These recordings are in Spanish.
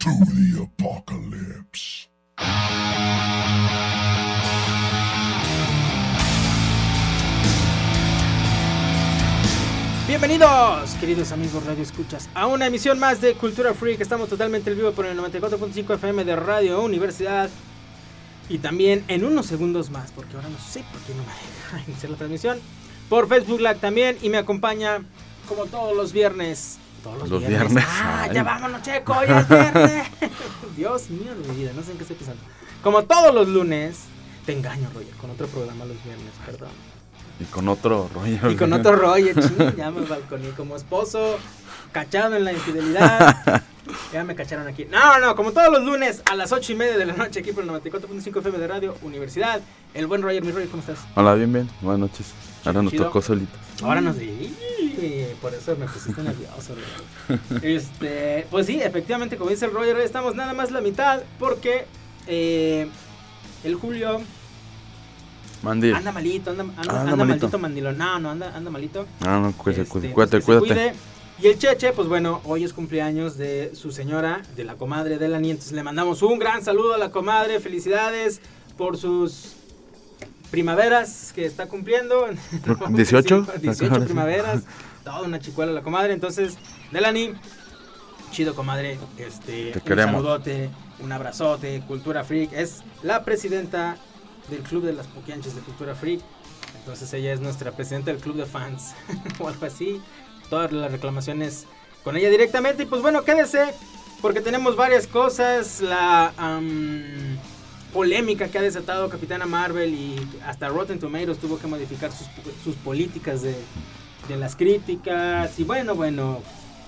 to the apocalypse. Bienvenidos, queridos amigos Radio Escuchas, a una emisión más de Cultura Freak. Estamos totalmente en vivo por el 94.5 FM de Radio Universidad. Y también en unos segundos más, porque ahora no sé por qué no me deja iniciar la transmisión. Por Facebook Live también. Y me acompaña, como todos los viernes. Todos los, Los viernes. viernes, Ah, ay. ya vámonos, Checo, ya es viernes. Dios mío de mi vida, no sé en qué estoy pensando. Como todos los lunes, te engaño, Roger, con otro programa los viernes, perdón. Y con otro rollo. Y con otro Roger, ching, ya me balconé como esposo, cachado en la infidelidad. Ya me cacharon aquí. No, no, como todos los lunes a las 8 y media de la noche aquí por el 94.5 FM de Radio Universidad. El buen Roger, mi Roger, ¿cómo estás? Hola, bien, bien. Buenas noches. Ahora nos tocó solitos. Ahora nos di. Por eso me pusiste nervioso. Este, pues sí, efectivamente, como dice el Roger, estamos nada más la mitad porque eh, el Julio Mandil. anda malito, anda, anda, Ah, anda anda malito. maldito mandilón. No, no, anda, anda malito. Ah, no, cuídate, Este, cuídate, pues, cuídate. Y el Cheche, pues bueno, hoy es cumpleaños de su señora, de la comadre de la niña. Entonces le mandamos un gran saludo a la comadre. Felicidades por sus primaveras que está cumpliendo. Creo que 18, 18 ahora sí. primaveras. Toda una chicuela la comadre. Entonces, Delani, chido comadre. Este, Te un queremos. saludote, un abrazote. Cultura Freak. Es la presidenta del Club de las Poquianches de Cultura Freak. Entonces ella es nuestra presidenta del club de fans o algo así. Todas las reclamaciones con ella directamente. Y pues bueno, quédese porque tenemos varias cosas. La polémica que ha desatado Capitana Marvel y hasta Rotten Tomatoes tuvo que modificar sus, sus políticas de, de las críticas. Y bueno, bueno,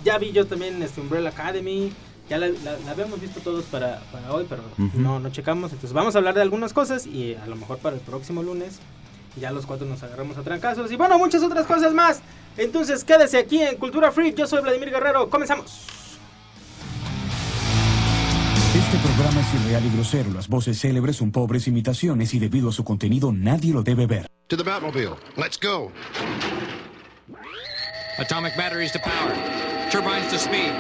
ya vi yo también este Umbrella Academy. Ya la, la- la habíamos visto todos para, para hoy, pero Ujú. no, no checamos. Entonces vamos a hablar de algunas cosas y a lo mejor para el próximo lunes ya los cuatro nos agarramos a trancazos y bueno, muchas otras cosas más. Entonces quédese aquí en Cultura Freak. Yo soy Vladimir Guerrero. Comenzamos. Este programa es irreal y grosero. Las voces célebres son pobres imitaciones y debido a su contenido nadie lo debe ver. To the Batmobile. Let's go. Atomic batteries to power. Turbines to speed.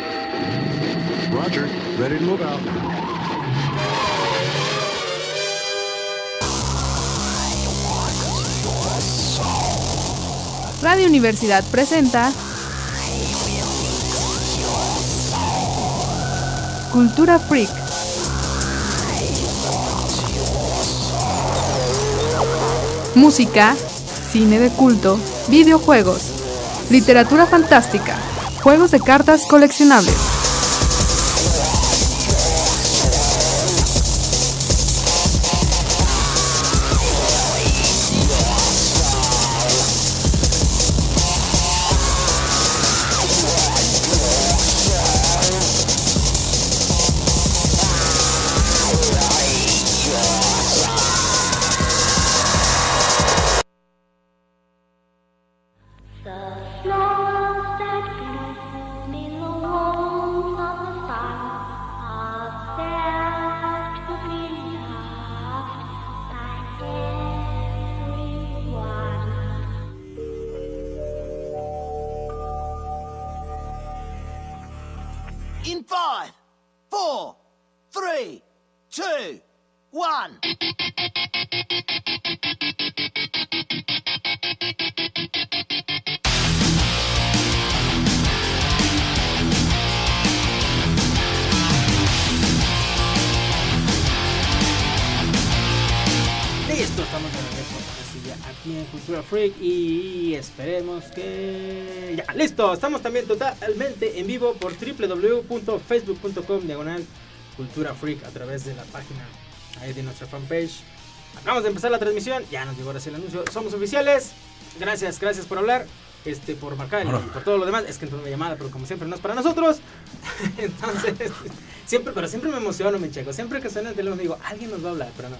Roger. Ready to move out. Radio Universidad presenta Cultura Freak. Música, cine de culto, videojuegos, literatura fantástica, juegos de cartas coleccionables. In five, four, three, two, one. Cultura Freak y esperemos que... Ya, listo, estamos también totalmente en vivo por www.facebook.com diagonal Cultura Freak a través de la página ahí de nuestra fanpage. Acabamos de empezar la transmisión, ya nos llegó ahora sí el anuncio, somos oficiales, gracias, gracias por hablar, este, por marcar y por todo lo demás, es que entró una llamada, pero como siempre no es para nosotros, entonces, siempre, pero siempre me emociono, mi checo, siempre que suena el teléfono digo, alguien nos va a hablar, pero no.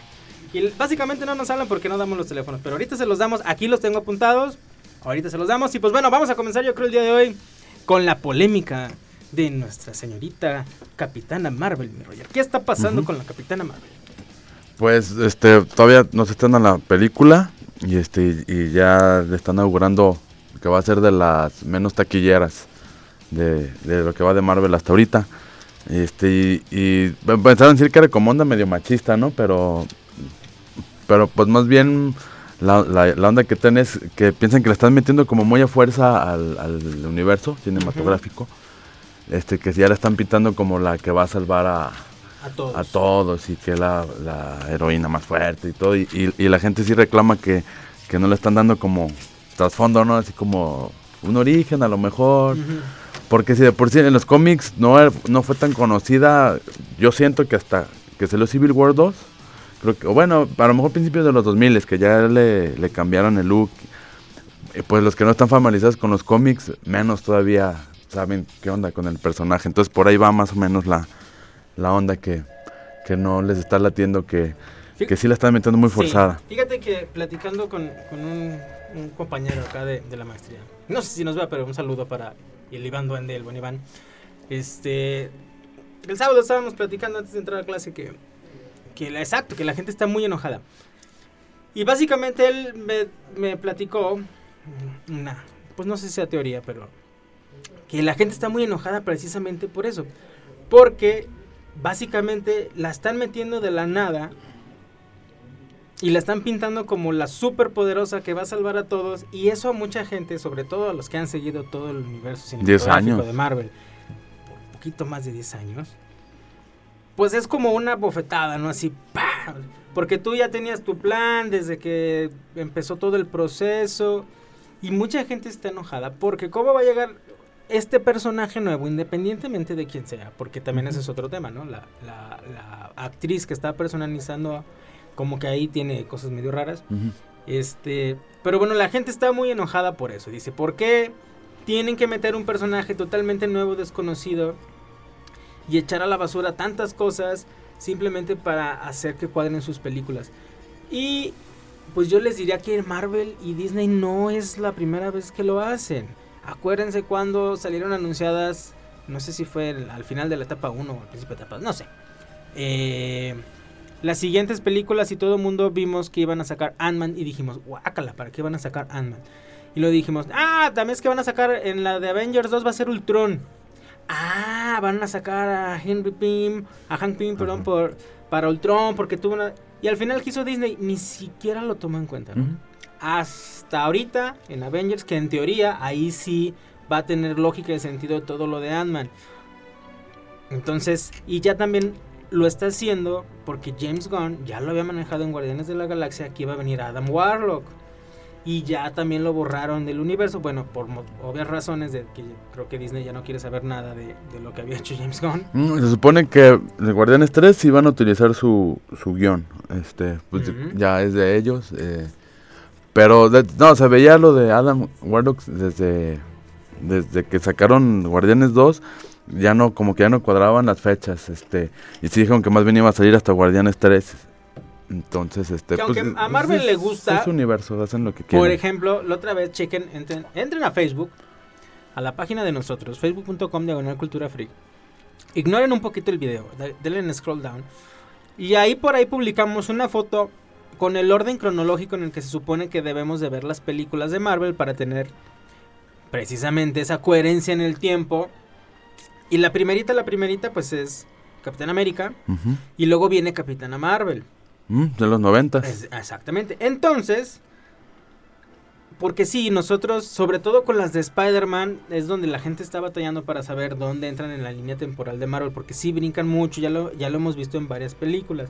Y básicamente no nos hablan porque no damos los teléfonos, pero ahorita se los damos, aquí los tengo apuntados, ahorita se los damos y pues bueno, vamos a comenzar yo creo el día de hoy con la polémica de nuestra señorita Capitana Marvel, mi Roger. ¿Qué está pasando con la Capitana Marvel? Pues este todavía no se estrena la película y este y ya le están augurando que va a ser de las menos taquilleras de, de lo que va de Marvel hasta ahorita. Este, y, y pensaron decir que era como onda medio machista, ¿no? Pero, pero pues más bien la, la, la onda que tienen es que piensan que le están metiendo como muy a fuerza al, al universo cinematográfico. Este, que ya la están pintando como la que va a salvar a, A todos. a todos y que la, la heroína más fuerte y todo. Y, y- y la gente sí reclama que, que no le están dando como trasfondo, ¿no? Así como un origen a lo mejor. Porque si de por sí en los cómics no, no fue tan conocida, yo siento que hasta que salió Civil War 2, creo que, o bueno, a lo mejor principios de los 2000 es que ya le, le cambiaron el look. Pues los que no están familiarizados con los cómics, menos todavía saben qué onda con el personaje. Entonces por ahí va más o menos la, la onda que, que no les está latiendo, que, Fí- que sí la están metiendo muy Sí, forzada. Fíjate que platicando con, con un, un compañero acá de, de la maestría, no sé si nos vea, pero un saludo para el Iván Duende, el buen Iván. Este, el sábado estábamos platicando antes de entrar a clase que, que la, exacto, que la gente está muy enojada. Y básicamente él me, me platicó, una, pues no sé si sea teoría, pero que la gente está muy enojada precisamente por eso. Porque básicamente la están metiendo de la nada y la están pintando como la superpoderosa que va a salvar a todos. Y eso a mucha gente, sobre todo a los que han seguido todo el universo cinematográfico de Marvel, por un poquito más de 10 años, pues es como una bofetada, ¿no? Así, ¡pah! Porque tú ya tenías tu plan desde que empezó todo el proceso. Y mucha gente está enojada porque cómo va a llegar este personaje nuevo, independientemente de quién sea, porque también ese es otro tema, ¿no? La, la- la actriz que está personalizando, como que ahí tiene cosas medio raras. Este, pero bueno, la gente está muy enojada por eso. Dice, ¿por qué tienen que meter un personaje totalmente nuevo, desconocido, y echar a la basura tantas cosas simplemente para hacer que cuadren sus películas? Y pues yo les diría que Marvel y Disney no es la primera vez que lo hacen. Acuérdense cuando salieron anunciadas, no sé si fue al final de la etapa 1 o al principio de la etapa, no sé. Eh, las siguientes películas y todo el mundo vimos que iban a sacar Ant-Man y dijimos, guácala, ¿para qué van a sacar Ant-Man? Y lo dijimos, ah, también es que van a sacar en la de Avengers 2 va a ser Ultron. Ah, van a sacar a Henry Pym, a Hank Pym, perdón, por, para Ultron, porque tuvo una... Y al final quiso Disney, ni siquiera lo tomó en cuenta, ¿no? Hasta ahorita, en Avengers, que en teoría ahí sí va a tener lógica y sentido todo lo de Ant-Man. Entonces, y ya también lo está haciendo porque James Gunn ya lo había manejado en Guardianes de la Galaxia que iba a venir Adam Warlock. Y ya también lo borraron del universo, bueno, por obvias razones de que creo que Disney ya no quiere saber nada de, de lo que había hecho James Gunn. Mm, Se supone que los Guardianes 3 sí van a utilizar su, su guion. Este, pues ya es de ellos. eh, pero de- no, se veía lo de Adam Warlock desde, desde que sacaron Guardianes 2. Ya no, como que ya no cuadraban las fechas. Este, y sí dijeron que más bien iba a salir hasta Guardianes 3. Entonces, este. Que aunque pues, a pues, Marvel es- le gusta- Es universo, hacen lo que quieren. Por ejemplo, la otra vez chequen, entren, entren a Facebook, a la página de nosotros, facebook.com diagonal cultura freak. Ignoren un poquito el video, de- denle en scroll down. Y ahí por ahí publicamos una foto con el orden cronológico en el que se supone que debemos de ver las películas de Marvel para tener precisamente esa coherencia en el tiempo. Y la primerita, la primerita pues es Capitán América y luego viene Capitana Marvel. Mm, de los 90. Es- exactamente. Entonces, porque sí, nosotros, sobre todo con las de Spider-Man, es donde la gente está batallando para saber dónde entran en la línea temporal de Marvel, porque sí brincan mucho, ya lo, ya lo hemos visto en varias películas.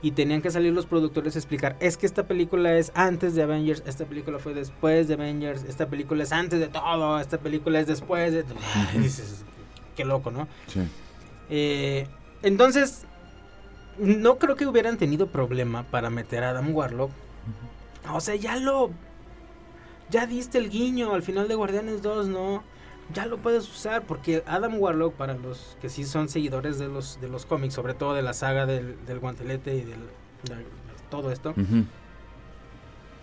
Y tenían que salir los productores a explicar, es que esta película es antes de Avengers, esta película fue después de Avengers, esta película es antes de todo, esta película es después de... Y dices, qué loco, ¿no? Sí. Eh, entonces, no creo que hubieran tenido problema para meter a Adam Warlock. O sea, ya lo. Ya diste el guiño al final de Guardianes 2, ¿no? Ya lo puedes usar porque Adam Warlock, para los que sí son seguidores de los, de los cómics, sobre todo de la saga del, del guantelete y del, de todo esto,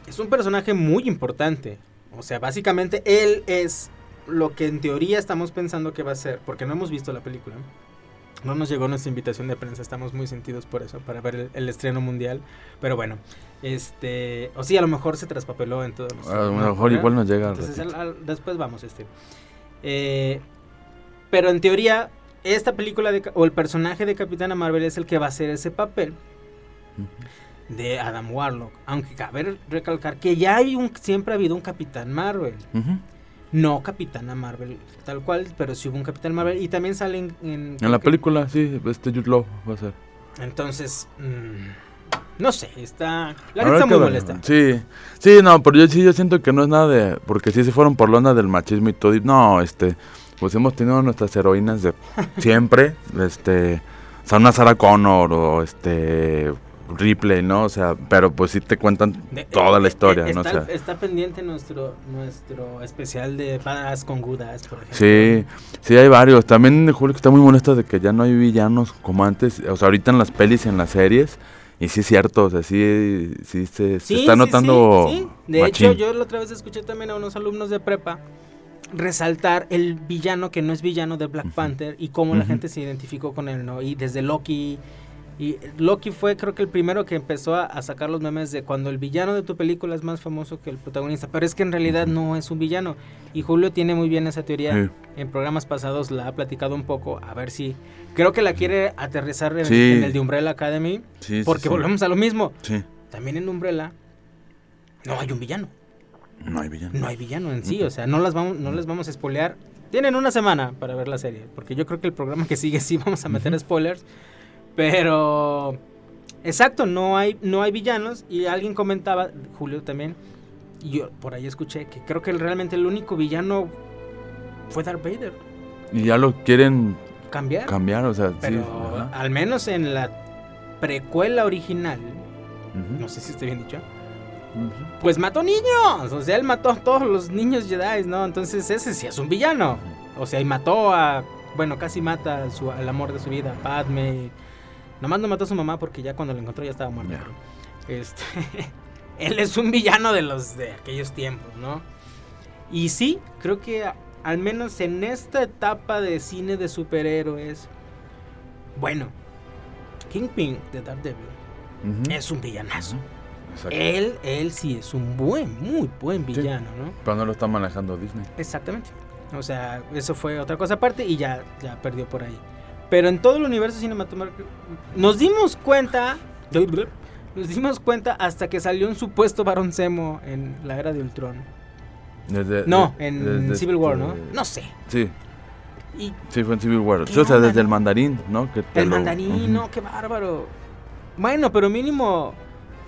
es un personaje muy importante. O sea, básicamente él es lo que en teoría estamos pensando que va a ser, porque no hemos visto la película. No nos llegó nuestra invitación de prensa, estamos muy sentidos por eso, para ver el, el estreno mundial. Pero bueno, este, o sí, a lo mejor se traspapeló en todo. A lo mejor igual nos llega al Entonces, ratito. al- al- después vamos, este. Eh, pero en teoría, esta película de, o el personaje de Capitana Marvel es el que va a hacer ese papel de Adam Warlock. Aunque cabe recalcar que ya hay un, siempre ha habido un Capitán Marvel. No Capitana Marvel tal cual, pero sí hubo un Capitán Marvel y también salen en... En la que- película, sí, este Jude Law va a ser. Entonces, mm, no sé, está... La neta está muy ver. molesta. Sí, sí, no, pero yo sí, yo siento que no es nada de... Porque sí se fueron por la onda del machismo y todo. y no, este, pues hemos tenido nuestras heroínas de siempre. este, o sea, una Sarah Connor o este... Ripley, ¿no? O sea, pero pues sí te cuentan toda la eh, historia, eh, ¿no? O Está, sea, está pendiente nuestro nuestro especial de Badass con Gudas, por ejemplo. Sí, sí hay varios. También Julio que está muy molesta de que ya no hay villanos como antes. O sea, ahorita en las pelis y en las series. Y sí es cierto, o sea, sí, sí se, está sí, notando sí, sí. De machín. hecho, yo la otra vez escuché también a unos alumnos de prepa resaltar el villano que no es villano de Black Panther y cómo la gente se identificó con él, ¿no? Y desde Loki. Y Loki fue creo que el primero que empezó a, a sacar los memes de cuando el villano de tu película es más famoso que el protagonista. Pero es que en realidad no es un villano. Y Julio tiene muy bien esa teoría. Sí. En programas pasados la ha platicado un poco. A ver si... Creo que la quiere aterrizar en, Sí. en el de Umbrella Academy. Sí, porque volvemos a lo mismo. Sí, También en Umbrella no hay un villano. no hay villano. No hay villano en sí, o sea, no las vamos, no les vamos a spoilear. Tienen una semana para ver la serie, porque yo creo que el programa que sigue sí vamos a meter spoilers. Pero exacto, no hay, no hay villanos. Y alguien comentaba, Julio también, y yo por ahí escuché que creo que realmente el único villano fue Darth Vader. Y ya lo quieren Cambiar. cambiar, o sea, pero sí. al menos en la precuela original, no sé si esté bien dicho. Pues mató niños, o sea, él mató a todos los niños Jedi, ¿no? Entonces ese sí es un villano. O sea, y mató a, bueno, casi mata al amor de su vida, Padme. Nomás no mató a su mamá porque ya cuando lo encontró ya estaba muerta. Pero, Este, él es un villano de los de aquellos tiempos, ¿no? Y sí, creo que a- al menos en esta etapa de cine de superhéroes, bueno, Kingpin de Daredevil Ujú. es un villanazo. Exacto. Él, él sí es un buen, muy buen villano, ¿no? Pero no lo está manejando Disney. Exactamente. O sea, eso fue otra cosa aparte y ya, ya perdió por ahí. Pero en todo el universo cinematográfico nos dimos cuenta, nos dimos cuenta hasta que salió un supuesto Barón Zemo en la era de Ultron. Desde, No, de- en desde Civil War, ¿no? este- No sé. Sí, Y sí, fue en Civil War. ¿Qué Sí, o sea, onda, desde el mandarín, ¿no? Que el lo- mandarín, no, qué bárbaro. Bueno, pero mínimo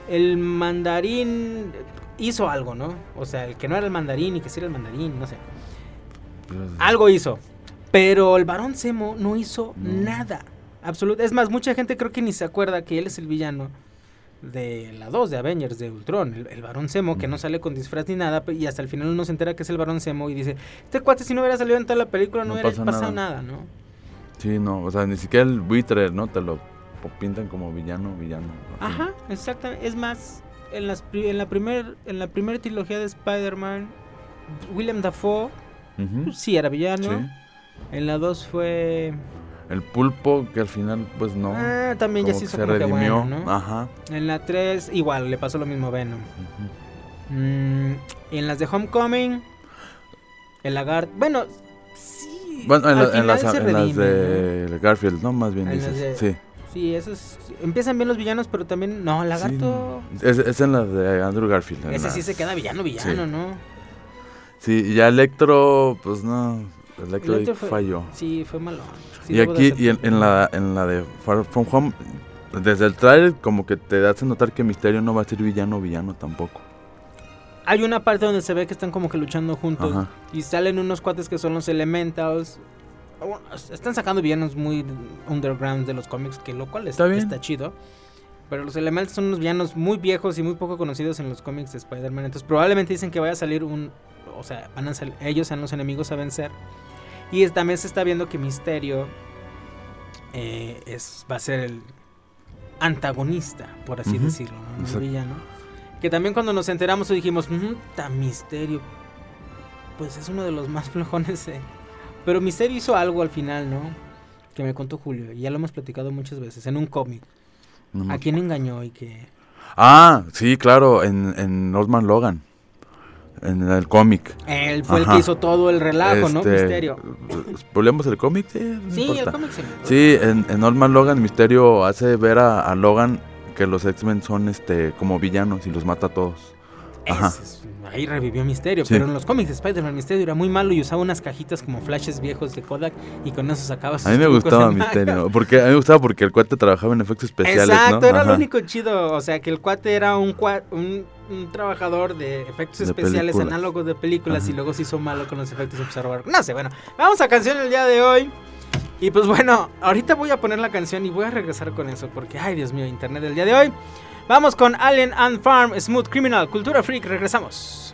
el mandarín hizo algo, ¿no? O sea, el que no era el mandarín y que sí era el mandarín, no sé. Algo hizo. Pero el varón Zemo no hizo No. nada. Absoluto. Es más, mucha gente creo que ni se acuerda que él es el villano de la 2 de Avengers de Ultron. El, el varón Zemo, que no sale con disfraz ni nada. Y hasta el final uno se entera que es el varón Zemo y dice: Este cuate, si no hubiera salido en toda la película, no, No hubiera pasa pasado nada. nada, ¿no? Sí, no, o sea, ni siquiera el buitre, ¿no? Te lo pintan como villano, villano. así. Ajá, exactamente. Es más, en, las, pri- en la primera en la primera trilogía de Spider-Man, William Dafoe pues, sí era villano. Sí. En la 2 fue. El pulpo, que al final, pues no. Ah, también ya se que hizo se como que redimió. bueno, ¿no? Ajá. En la 3, igual, le pasó lo mismo a Venom. ujú. Mm, en las de Homecoming, el lagarto. Bueno, sí. Bueno, en, al la- en final las, se en las redime, de Garfield, ¿no? Más bien En dices. de- Sí. Sí, esos. Empiezan bien los villanos, pero también. No, el lagarto. Sí. Es, es en las de Andrew Garfield. Ese sí se queda villano, villano, Sí. ¿no? Sí, ya Electro, pues no. Electro, fue- falló. Sí, fue. Sí, y aquí, y en, la, en la de Far From Home, desde el trailer, como que te hace notar que Misterio no va a ser villano, villano tampoco. Hay una parte donde se ve que están como que luchando juntos. Ajá. Y salen unos cuates que son los Elementals. Bueno, Están sacando villanos muy underground de los cómics, que lo cual Está está, bien. chido. Pero los Elementals son unos villanos muy viejos y muy poco conocidos en los cómics de Spider-Man. Entonces probablemente dicen que vaya a salir un... O sea, van a sal- ellos sean los enemigos a vencer. Y es- también se está viendo que Misterio eh, es, va a ser el antagonista, por así Ujú. decirlo, ¿no? El villano. Que también cuando nos enteramos dijimos, tan Misterio. Pues es uno de los más flojones. eh". Pero Misterio hizo algo al final, ¿no? Que me contó Julio. Y ya lo hemos platicado muchas veces. En un cómic. No ¿A quién engañó y que... Ah, sí, claro, en, en Old Man Logan. En el cómic. Él fue el Ajá. que hizo todo el relajo, ¿no? Este, Misterio. ¿Spoileamos el cómic? Sí, no Sí, el importa. cómic sí. Sí, en, en Old Man Logan, Misterio hace ver a, a Logan que los X-Men son este como villanos y los mata a todos. Ajá. Es- ahí revivió Misterio, Sí. pero en los cómics de Spider-Man Misterio era muy malo y usaba unas cajitas como flashes viejos de Kodak y con eso sacaba sus A mí me gustaba. Misterio. Porque, a mí me gustaba porque el cuate trabajaba en efectos especiales, Exacto, ¿no? era lo Ajá. único chido, o sea, que el cuate era un, un, un trabajador de efectos De especiales películas. análogos de películas Ajá. y luego se hizo malo con los efectos observador. No sé, bueno, vamos a canción el día de hoy. Y pues bueno, ahorita voy a poner la canción y voy a regresar con eso porque, ay Dios mío, internet del día de hoy. Vamos con Alien and Farm, Smooth Criminal, Cultura Freak, regresamos.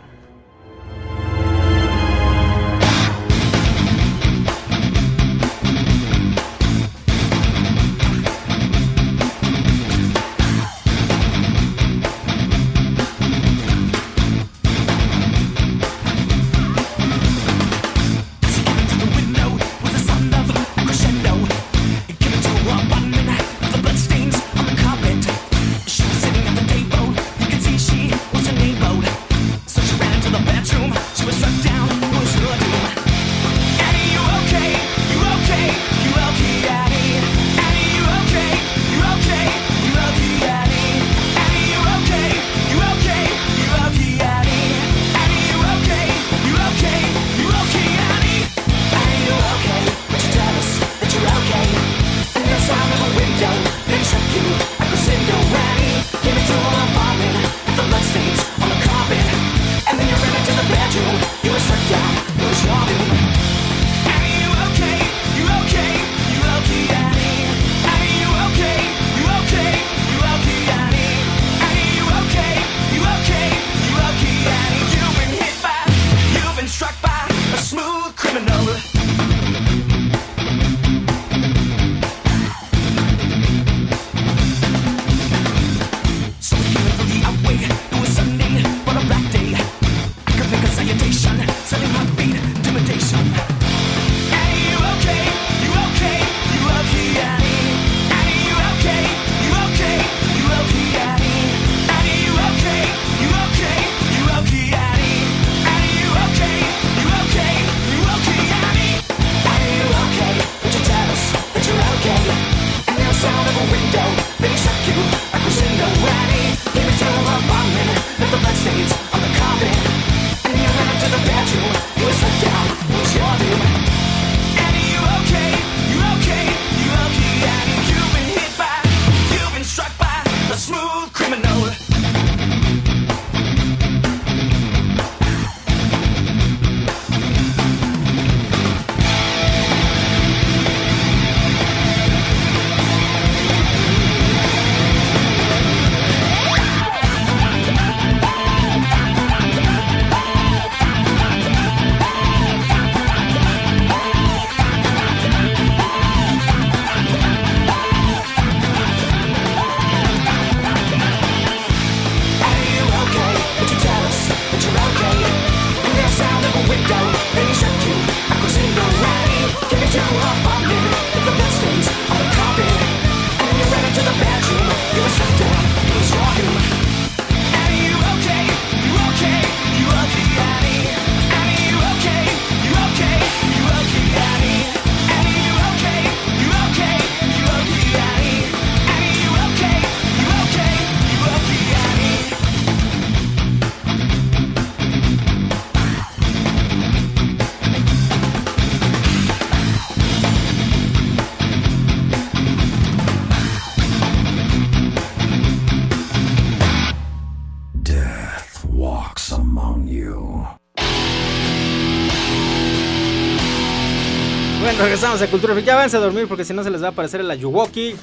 Regresamos a Cultura Freak. Ya váyanse a dormir porque si no se les va a aparecer el Ayuwoki,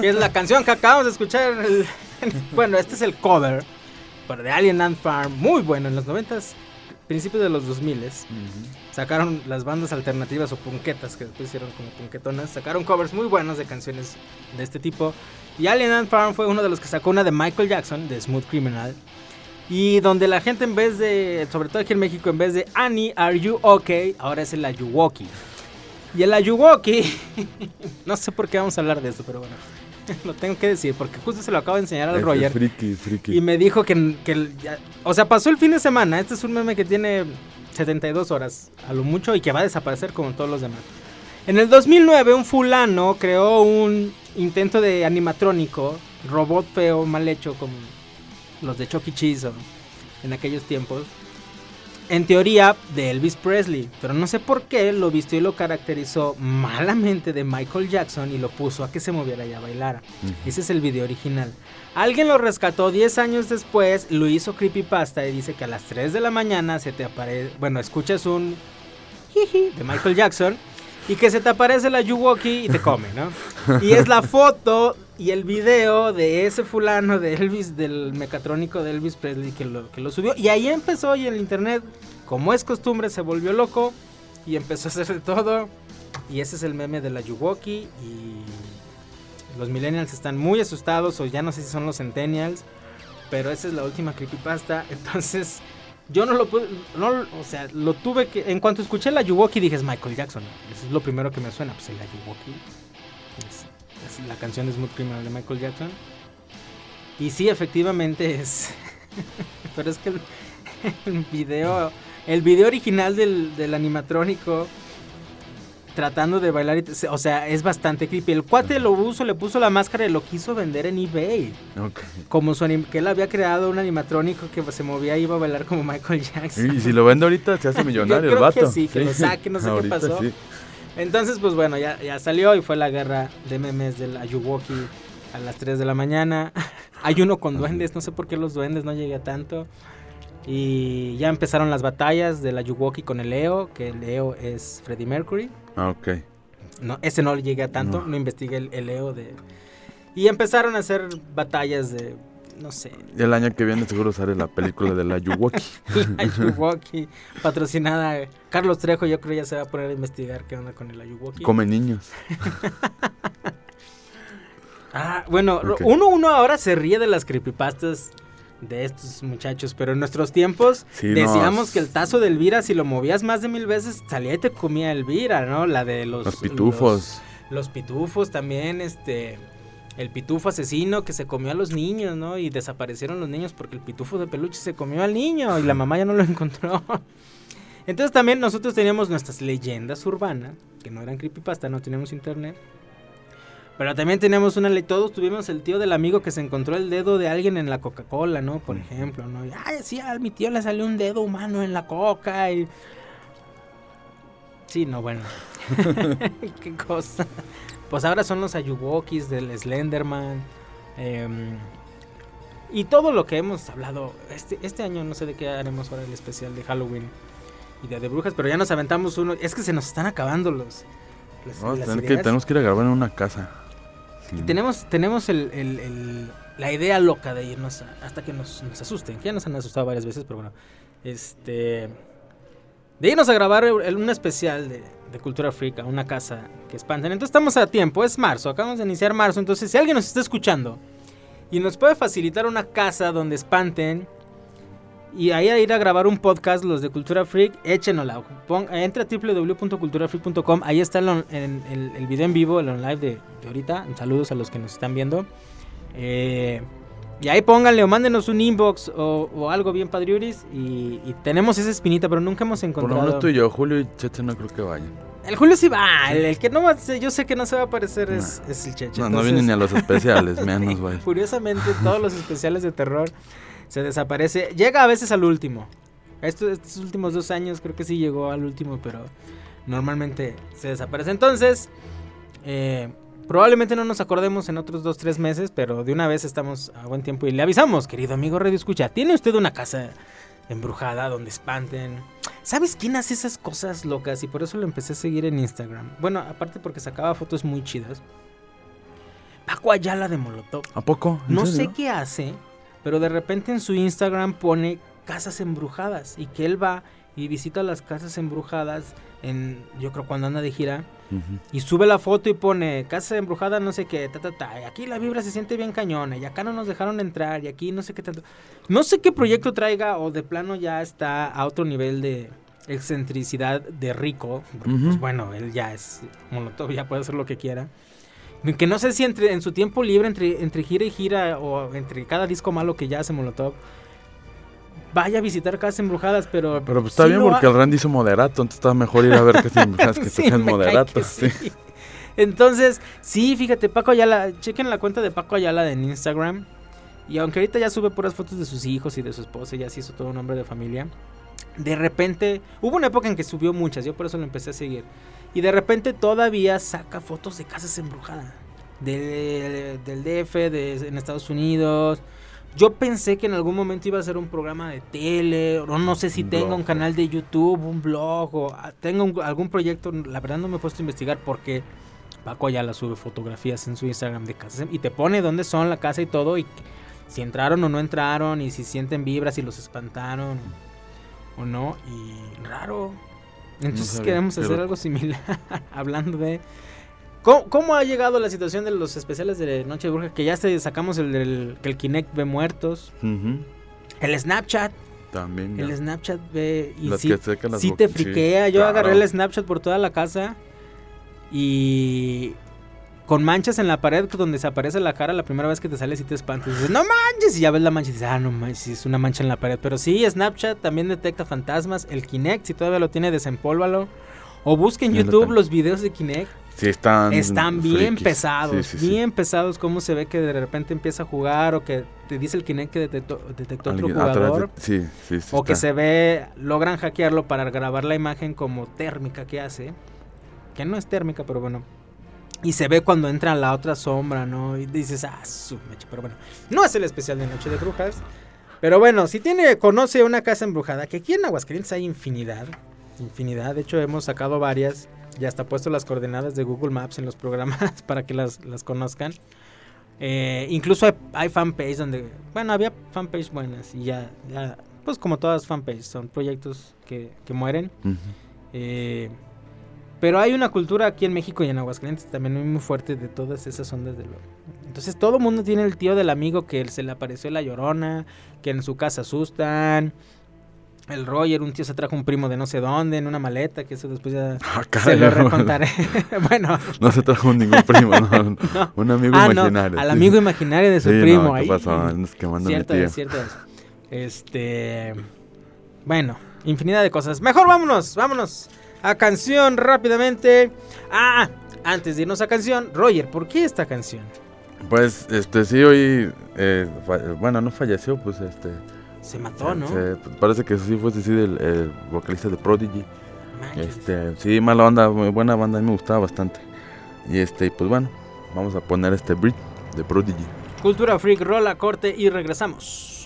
que es la canción que acabamos de escuchar. el- bueno, este es el cover pero de Alien Ant Farm, muy bueno en los 90s, principios de los 2000s. Sacaron las bandas alternativas o punquetas, que después hicieron como punquetonas, sacaron covers muy buenos de canciones de este tipo. Y Alien Ant Farm fue uno de los que sacó una de Michael Jackson, de Smooth Criminal. Y donde la gente en vez de, sobre todo aquí en México, en vez de Annie, are you okay? Ahora es el Ayuwoki. Y el Ayuwoki, no sé por qué vamos a hablar de esto, pero bueno, lo tengo que decir, porque justo se lo acabo de enseñar al Este Roger. Friki, friki. Y me dijo que, que ya- o sea, pasó el fin de semana. Este es un meme que tiene 72 horas a lo mucho y que va a desaparecer como todos los demás. En el 2009 un fulano creó un intento de animatrónico, robot feo, mal hecho como los de Chucky Cheese o en aquellos tiempos. En teoría de Elvis Presley, pero no sé por qué lo vistió y lo caracterizó malamente de Michael Jackson y lo puso a que se moviera y a bailara. Ese es el video original. Alguien lo rescató 10 años después, lo hizo creepypasta y dice que a las 3 de la mañana se te aparece, bueno, escuchas un jiji de Michael Jackson y que se te aparece la Yuwoki y te come, ¿no? Y es la foto y el video de ese fulano de Elvis, del mecatrónico de Elvis Presley que lo, que lo subió. Y ahí empezó y el internet, como es costumbre, se volvió loco y empezó a hacer de todo. Y ese es el meme de la Yuwoki y los millennials están muy asustados o ya no sé si son los centennials, pero esa es la última creepypasta. Entonces, yo no lo pude, no, o sea, lo tuve que, en cuanto escuché la Yuwoki dije es Michael Jackson. Eso es lo primero que me suena, pues la Yuwoki. La canción es muy criminal de Michael Jackson. Y sí, efectivamente es. pero es que el, el video, el video original del, del animatrónico tratando de bailar, y o sea, es bastante creepy. El cuate lo puso, le puso la máscara y lo quiso vender en eBay. Como su anim- que él había creado un animatrónico que se movía y iba a bailar como Michael Jackson. Y si lo vende ahorita se hace millonario Yo creo el que vato. sí, que lo saque, no sé qué pasó. sí. Entonces, pues bueno, ya, ya salió y fue la guerra de memes del Ayuwoki a las 3 de la mañana. Hay uno con duendes, no sé por qué los duendes no llegué a tanto. Y ya empezaron las batallas del Ayuwoki con el Leo, que el Leo es Freddie Mercury. Ah, ok. No, ese no le llegué a tanto, no, investigué el, el Leo de... Y empezaron a hacer batallas de, no sé, Y el año que viene seguro sale la película de la Yuwoki. la Ayuwoki, patrocinada. Carlos Trejo yo creo ya se va a poner a investigar qué onda con el Ayuwoki. Come niños. Ah, bueno, Ok. uno uno ahora se ríe de las creepypastas de estos muchachos, pero en nuestros tiempos Sí, decíamos que el tazo de Elvira, si lo movías más de mil veces, salía y te comía Elvira, ¿no? La de los... Los pitufos. Los, los pitufos también, este... El pitufo asesino que se comió a los niños, ¿no? Y desaparecieron los niños porque el pitufo de peluche se comió al niño y la mamá ya no lo encontró. Entonces también nosotros teníamos nuestras leyendas urbanas, que no eran creepypasta, no teníamos internet. Pero también teníamos una ley, todos tuvimos el tío del amigo que se encontró el dedo de alguien en la Coca-Cola, ¿no? Por ejemplo, ¿no? Y, Ay, sí, a mi tío le salió un dedo humano en la coca y... Sí, no, bueno. Qué cosa. Pues ahora son los Ayuwokis del Slenderman. em, y todo lo que hemos hablado. Este, este año no sé de qué haremos ahora el especial de Halloween y de Brujas, pero ya nos aventamos uno. Es que se nos están acabando los... las que, tenemos que ir a grabar en una casa. Y tenemos, tenemos el, el- el- la idea loca de irnos a- hasta que nos, nos asusten. Que ya nos han asustado varias veces, pero bueno. Este. De irnos a grabar un especial de, de Cultura Freak a una casa que espanten. Entonces estamos a tiempo, es marzo, acabamos de iniciar marzo. Entonces, si alguien nos está escuchando y nos puede facilitar una casa donde espanten y ahí a ir a grabar un podcast, los de Cultura Freak, échenosla. Entra a www.culturafreak.com, ahí está el, el- video en vivo, el on live de, de ahorita. Saludos a los que nos están viendo. Eh, y ahí pónganle o mándenos un inbox o, o algo bien padriuris y, y tenemos esa espinita, pero nunca hemos Por lo encontrado. menos tú y yo, Julio y Cheche no creo que vayan. El Julio sí va, el, el que no va, yo sé que no se va a aparecer es, es el Cheche. No, no vienen ni a los especiales, menos, güey. Curiosamente, todos los especiales de terror se desaparece. Llega a veces al último. Estos, estos últimos dos años creo que sí llegó al último, pero normalmente se desaparece. Entonces, eh, probablemente no nos acordemos en otros dos, tres meses, pero de una vez estamos a buen tiempo y le avisamos, querido amigo Radio Escucha, ¿tiene usted una casa embrujada donde espanten? ¿Sabes quién hace esas cosas locas? Y por eso lo empecé a seguir en Instagram. Bueno, aparte porque sacaba fotos muy chidas. Paco Ayala de Molotov. ¿A poco? ¿En No sé qué hace, pero de repente en su Instagram pone casas embrujadas y que él va y visita las casas embrujadas en yo creo cuando anda de gira Ujú. y sube la foto y pone casa embrujada no sé qué, ta ta ta, y aquí la vibra se siente bien cañona y acá no nos dejaron entrar y aquí no sé qué tanto. No sé qué proyecto traiga o de plano ya está a otro nivel de excentricidad de rico. porque, Ujú. Pues bueno, él ya es Molotov, ya puede hacer lo que quiera. Que no sé si entre, en su tiempo libre, entre, entre gira y gira, o entre cada disco malo que ya hace Molotov, vaya a visitar casas embrujadas, pero... Pero pues está sí bien porque ha- el Randy hizo moderato, entonces está mejor ir a ver que, si, que Sí, moderato. que sí. sí. Entonces, sí, fíjate, Paco Ayala, chequen la cuenta de Paco Ayala en Instagram. Y aunque ahorita ya sube puras fotos de sus hijos y de su esposa, ya se hizo todo un hombre de familia. De repente, hubo una época en que subió muchas, yo por eso lo empecé a seguir. Y de repente todavía saca fotos de casas embrujadas. Del, del DF, de, en Estados Unidos. Yo pensé que en algún momento iba a ser un programa de tele, o no sé si Un tenga blog. un canal de YouTube, un blog, o ah, tenga un- algún proyecto. La verdad no me he puesto a investigar porque Paco ya la sube fotografías en su Instagram de casas y te pone dónde son la casa y todo y si entraron o no entraron y si sienten vibras y los espantaron o no y raro. Entonces queremos hacer algo similar hablando de ¿Cómo, cómo ha llegado la situación de los especiales de Noche de Bruja? Que ya se sacamos el del que el Kinect ve muertos. El Snapchat. También. El. Snapchat ve. Y Las sí, que las sí te sí, friquea. Yo claro. agarré el Snapchat por toda la casa. Y. Con manchas en la pared donde se aparece la cara la primera vez que te sales y te espantas. Y dices, no manches. Y ya ves la mancha y dices, ah, no manches, sí, es una mancha en la pared. Pero sí, Snapchat también detecta fantasmas. El Kinect, si todavía lo tiene, desempólvalo. O busca en YouTube los videos de Kinect. Sí, están. Están bien frikis. pesados, Sí, sí, bien pesados. Cómo se ve que de repente empieza a jugar o que te dice el Kinect que detectó, detectó otro de- jugador. Sí. O que está. se ve, logran hackearlo para grabar la imagen como térmica que hace. Que no es térmica, pero bueno. Y se ve cuando entra la otra sombra, ¿no? Y dices, ah, su mecha. Pero bueno, no es el especial de Noche de Brujas. Pero bueno, si tiene, conoce una casa embrujada, que aquí en Aguascalientes hay infinidad. Infinidad. De hecho, hemos sacado varias. Y hasta puesto las coordenadas de Google Maps en los programas para que las, las conozcan. Eh, incluso hay, hay fanpage donde, bueno, había fanpage buenas y ya, ya pues como todas fanpages, son proyectos que, que mueren. Eh, pero hay una cultura aquí en México y en Aguascalientes también muy, muy fuerte de todas esas ondas de lo... Entonces todo el mundo tiene el tío del amigo que se le apareció la llorona, que en su casa asustan. El Roger, un tío se trajo un primo de no sé dónde en una maleta, que eso después ya Ah, se lo no. recontaré. bueno, No se trajo ningún primo, no. No. Un amigo Ah, no, imaginario. al sí. amigo imaginario de su Sí, no, primo. ¿qué ahí. pasó? Andas quemando mi cierto tío. es, cierto es. Este. Bueno, infinidad de cosas. Mejor vámonos, vámonos a canción rápidamente. Ah, antes de irnos a canción, Roger, ¿por qué esta canción? Pues, este, sí, hoy, eh, bueno, no falleció, pues, este... Se mató, ¿no? se- parece que sí fue sí, el, el vocalista de Prodigy. Manches. Este, sí, mala banda, muy buena banda, a mí me gustaba bastante. Y este, pues bueno, vamos a poner este Brit de Prodigy. Cultura Freak, rola, corte y regresamos.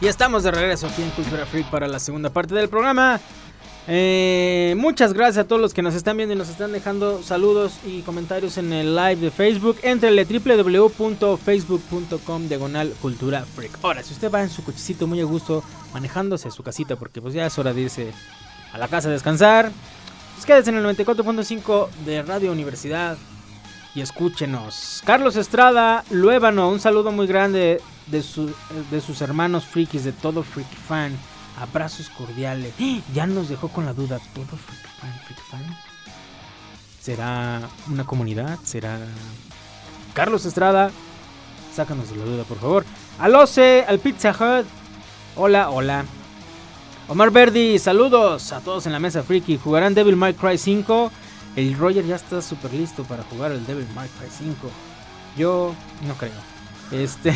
Y estamos de regreso aquí en Cultura Freak para la segunda parte del programa. Eh, muchas gracias a todos los que nos están viendo y nos están dejando saludos y comentarios en el live de Facebook. Entrele www.facebook.com diagonal cultura freak. Ahora, si usted va en su cochecito muy a gusto manejándose su casita, porque pues ya es hora de irse a la casa a descansar, pues en el 94.5 de Radio Universidad y escúchenos. Carlos Estrada, Luébano, un saludo muy grande de, su- de sus hermanos frikis, de todo Freaky Fan. Abrazos cordiales. Ya nos dejó con la duda, ¿todo Freaky Fan, Freaky Fan? ¿Será una comunidad? ¿Será Carlos Estrada? Sácanos de la duda, por favor. Alose, al Pizza Hut. Hola, hola. Omar Verdi, saludos a todos en la mesa friki. ¿Jugarán Devil May Cry 5? El Roger ya está súper listo para jugar el Devil May Cry 5. Yo no creo. Este.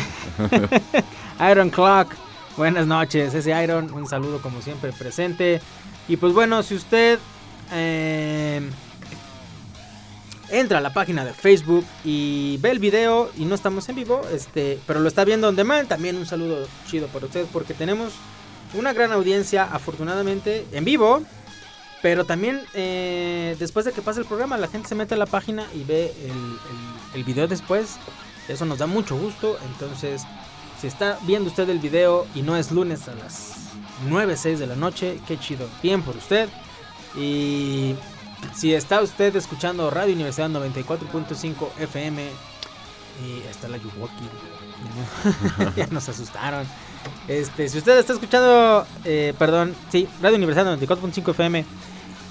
Iron Clock. Buenas noches, ese Iron. Un saludo como siempre presente. Y pues bueno, si usted eh, entra a la página de Facebook y ve el video y no estamos en vivo, este, pero lo está viendo on demand, también un saludo chido para usted porque tenemos una gran audiencia afortunadamente en vivo. Pero también eh, después de que pase el programa, la gente se mete a la página y ve el, video después. Eso nos da mucho gusto. Entonces, si está viendo usted el video y no es lunes a las 9, 6 de la noche, qué chido. Bien por usted. Y si está usted escuchando Radio Universidad 94.5 FM y está la Yuwoki. ya nos asustaron. Este, si usted está escuchando, eh, perdón, sí, Radio Universidad 94.5 FM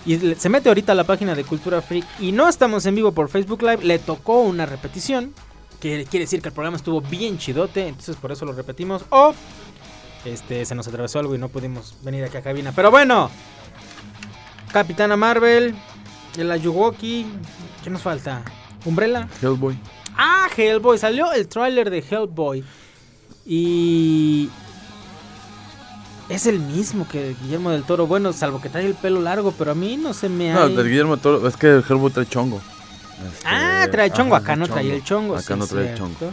y se mete ahorita a la página de Cultura Freak y no estamos en vivo por Facebook Live, le tocó una repetición, que quiere decir que el programa estuvo bien chidote, entonces por eso lo repetimos, o este, se nos atravesó algo y no pudimos venir aquí a cabina. Pero bueno, Capitana Marvel, el Ayuwoki, ¿qué nos falta? Umbrella. Hellboy. Ah, Hellboy. Salió el tráiler de Hellboy. Y... Es el mismo que Guillermo del Toro. Bueno, salvo que trae el pelo largo, pero a mí no se me ha... No, del Guillermo Toro, es que Hellboy trae chongo. Este, Ah, trae chongo. ajá, Acá no trae el chongo. Acá sí, no trae el chongo.